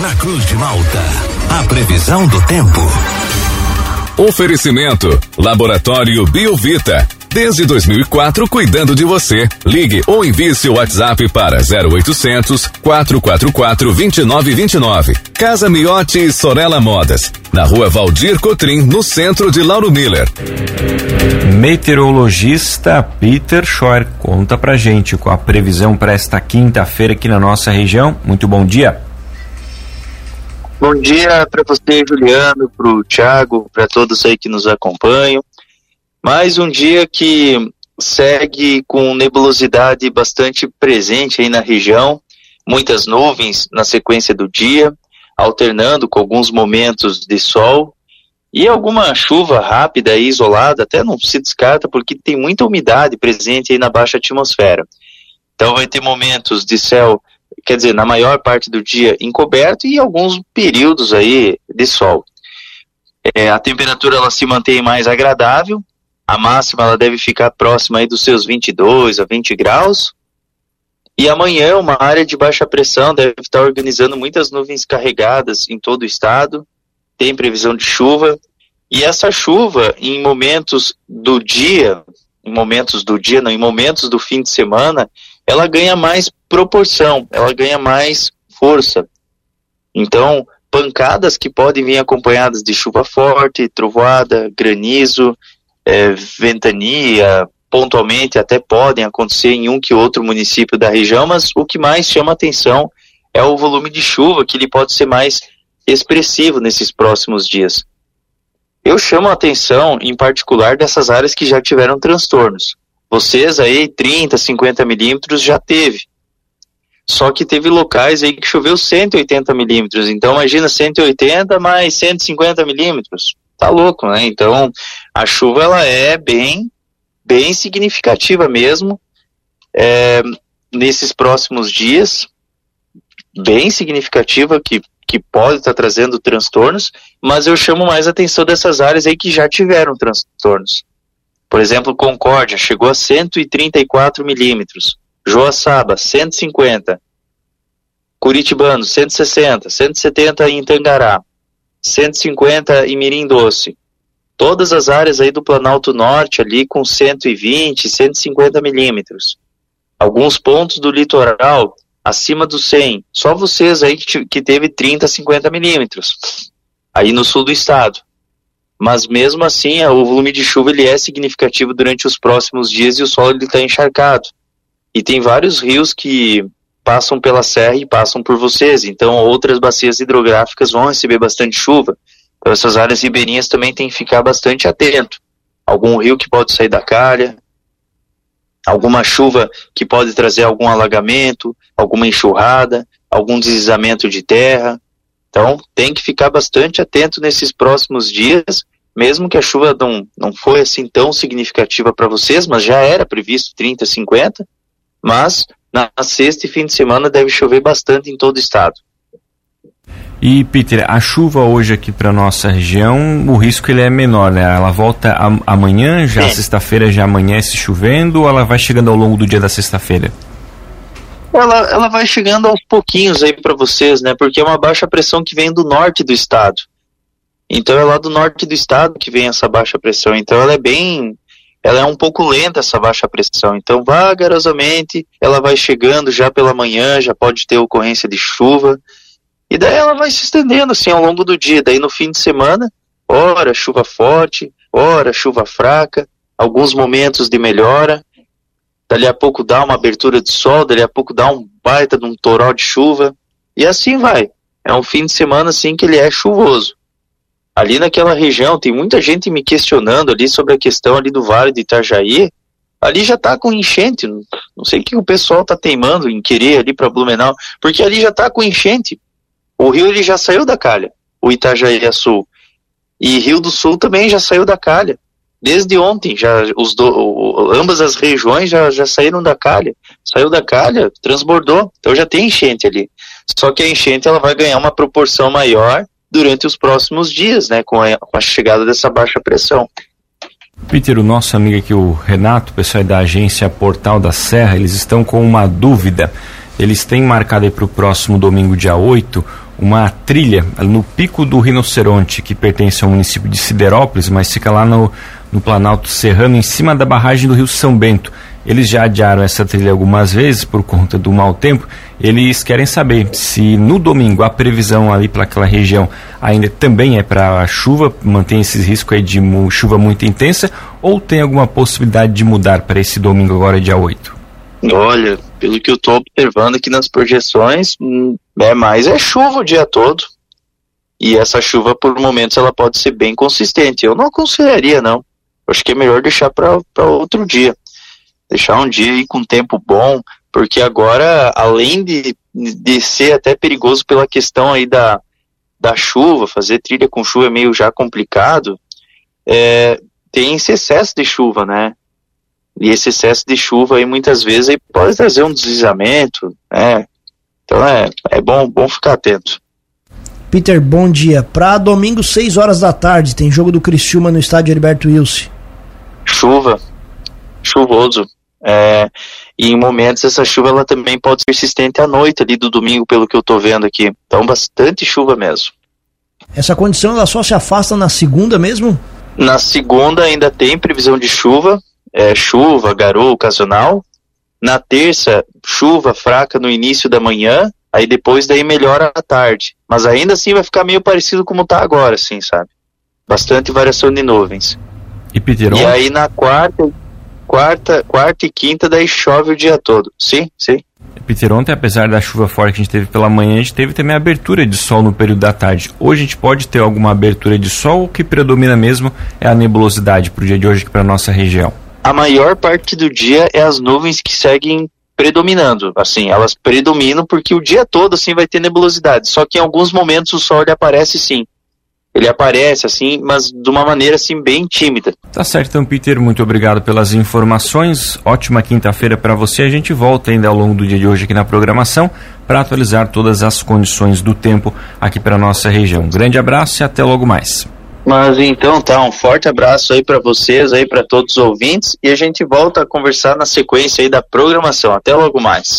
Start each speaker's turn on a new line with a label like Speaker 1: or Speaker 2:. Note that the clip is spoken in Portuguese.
Speaker 1: Na Cruz de Malta, a previsão do tempo.
Speaker 2: Oferecimento: Laboratório Biovita. Desde 2004, cuidando de você. Ligue ou envie seu WhatsApp para 0800 444 2929. Casa Miotti e Sorella Modas. Na rua Valdir Cotrim, no centro de Lauro Miller.
Speaker 3: Meteorologista Peter Schor conta pra gente com a previsão para esta quinta-feira aqui na nossa região. Muito bom dia.
Speaker 4: Bom dia para você, Juliano, para o Thiago, para todos aí que nos acompanham. Mais um dia que segue com nebulosidade bastante presente aí na região, muitas nuvens na sequência do dia, alternando com alguns momentos de sol e alguma chuva rápida e isolada, até não se descarta porque tem muita umidade presente aí na baixa atmosfera. Então vai ter momentos de céu, quer dizer, na maior parte do dia encoberto e alguns períodos aí de sol. É, a temperatura ela se mantém mais agradável, a máxima ela deve ficar próxima aí dos seus 22 a 20 graus. E amanhã uma área de baixa pressão deve estar organizando muitas nuvens carregadas em todo o estado. Tem previsão de chuva. E essa chuva, em momentos do dia, em momentos do dia, não, em momentos do fim de semana, ela ganha mais proporção, ela ganha mais força. Então, pancadas que podem vir acompanhadas de chuva forte, trovoada, granizo, é, ventania, pontualmente até podem acontecer em um que outro município da região, mas o que mais chama atenção é o volume de chuva, que ele pode ser mais expressivo nesses próximos dias. Eu chamo a atenção, em particular, dessas áreas que já tiveram transtornos. Vocês aí, 30, 50 milímetros já teve. Só que teve locais aí que choveu 180 milímetros. Então, imagina 180 mais 150 milímetros tá louco, né? Então, a chuva ela é bem, bem significativa mesmo é, nesses próximos dias, bem significativa que que pode estar tá trazendo transtornos, mas eu chamo mais atenção dessas áreas aí que já tiveram transtornos. Por exemplo, Concórdia chegou a 134 milímetros, Joaçaba 150, Curitibano 160, 170 em Tangará, 150 em Mirim Doce. Todas as áreas aí do Planalto Norte ali com 120, 150 milímetros. Alguns pontos do litoral acima dos 100. Só vocês aí que, que teve 30, 50 milímetros. Aí no sul do estado. Mas mesmo assim, o volume de chuva ele é significativo durante os próximos dias e o solo está encharcado. E tem vários rios que passam pela serra e passam por vocês. Então, outras bacias hidrográficas vão receber bastante chuva. Então, essas áreas ribeirinhas também tem que ficar bastante atento. Algum rio que pode sair da calha, alguma chuva que pode trazer algum alagamento, alguma enxurrada, algum deslizamento de terra. Então, tem que ficar bastante atento nesses próximos dias, mesmo que a chuva não, não foi assim tão significativa para vocês, mas já era previsto 30, 50, mas na sexta e fim de semana deve chover bastante em todo o estado.
Speaker 3: E Peter, a chuva hoje aqui para nossa região, o risco ele é menor, né? Ela volta amanhã, já sexta-feira já amanhece chovendo, ou ela vai chegando ao longo do dia da sexta-feira?
Speaker 4: Ela, ela vai chegando aos pouquinhos aí para vocês, né? Porque é uma baixa pressão que vem do norte do estado. Então é lá do norte do estado que vem essa baixa pressão. Então ela é bem ela é um pouco lenta essa baixa pressão, então vagarosamente ela vai chegando já pela manhã, já pode ter ocorrência de chuva, e daí ela vai se estendendo assim ao longo do dia, daí no fim de semana, ora chuva forte, ora chuva fraca, alguns momentos de melhora, dali a pouco dá uma abertura de sol, dali a pouco dá um baita de um toró de chuva, e assim vai. É um fim de semana assim que ele é chuvoso. Ali naquela região, tem muita gente me questionando ali sobre a questão ali do Vale de Itajaí, ali já tá com enchente, não sei o que o pessoal tá teimando em querer ali para Blumenau, porque ali já tá com enchente. O rio ele já saiu da calha, o Itajaí Sul. E Rio do Sul também já saiu da calha. Desde ontem, já os do, ambas as regiões já, já saíram da calha. Saiu da calha, transbordou. Então já tem enchente ali. Só que a enchente ela vai ganhar uma proporção maior durante os próximos dias, né, com a, com a chegada dessa baixa pressão.
Speaker 3: Peter, o nosso amigo aqui, o Renato, pessoal da agência Portal da Serra, eles estão com uma dúvida. Eles têm marcado aí para o próximo domingo, dia 8, uma trilha no pico do Rinoceronte, que pertence ao município de Siderópolis, mas fica lá no, no Planalto Serrano, em cima da barragem do Rio São Bento. Eles já adiaram essa trilha algumas vezes por conta do mau tempo. Eles querem saber se no domingo a previsão ali para aquela região ainda também é para chuva, mantém esse risco aí de chuva muito intensa, ou tem alguma possibilidade de mudar para esse domingo agora, dia 8?
Speaker 4: Olha, pelo que eu estou observando aqui nas projeções, hum, é mais é chuva o dia todo. E essa chuva, por momentos, ela pode ser bem consistente. Eu não aconselharia, não. Acho que é melhor deixar para outro dia deixar um dia aí com tempo bom, porque agora, além de, de ser até perigoso pela questão aí da, da chuva, fazer trilha com chuva é meio já complicado, é, tem esse excesso de chuva, né? E esse excesso de chuva aí muitas vezes aí pode trazer um deslizamento, né? Então é, é bom, bom ficar atento.
Speaker 5: Peter, bom dia. Para domingo, 6 horas da tarde, tem jogo do Criciúma no estádio Heriberto Wilson.
Speaker 4: Chuva. Chuvoso. É, e em momentos essa chuva ela também pode ser persistente à noite ali do domingo, pelo que eu estou vendo aqui. Então bastante chuva mesmo.
Speaker 5: Essa condição ela só se afasta na segunda mesmo?
Speaker 4: Na segunda ainda tem previsão de chuva, é, chuva, garoa ocasional. Na terça, chuva fraca no início da manhã, aí depois daí melhora à tarde. Mas ainda assim vai ficar meio parecido como está agora, assim, sabe? Bastante variação de nuvens.
Speaker 3: E, Peter,
Speaker 4: e aí na quarta quarta, quarta e quinta, daí chove o dia todo. Sim, sim.
Speaker 3: Peter, ontem, apesar da chuva forte que a gente teve pela manhã, a gente teve também abertura de sol no período da tarde. Hoje a gente pode ter alguma abertura de sol, o que predomina mesmo é a nebulosidade para o dia de hoje aqui para nossa região.
Speaker 4: A maior parte do dia é as nuvens que seguem predominando, assim, elas predominam porque o dia todo assim vai ter nebulosidade, só que em alguns momentos o sol ele aparece sim ele aparece assim, mas de uma maneira assim bem tímida.
Speaker 3: Tá certo, então Peter, muito obrigado pelas informações. Ótima quinta-feira para você. A gente volta ainda ao longo do dia de hoje aqui na programação para atualizar todas as condições do tempo aqui para nossa região. Um grande abraço e até logo mais.
Speaker 4: Mas então tá, um forte abraço aí para vocês, aí para todos os ouvintes e a gente volta a conversar na sequência aí da programação. Até logo mais.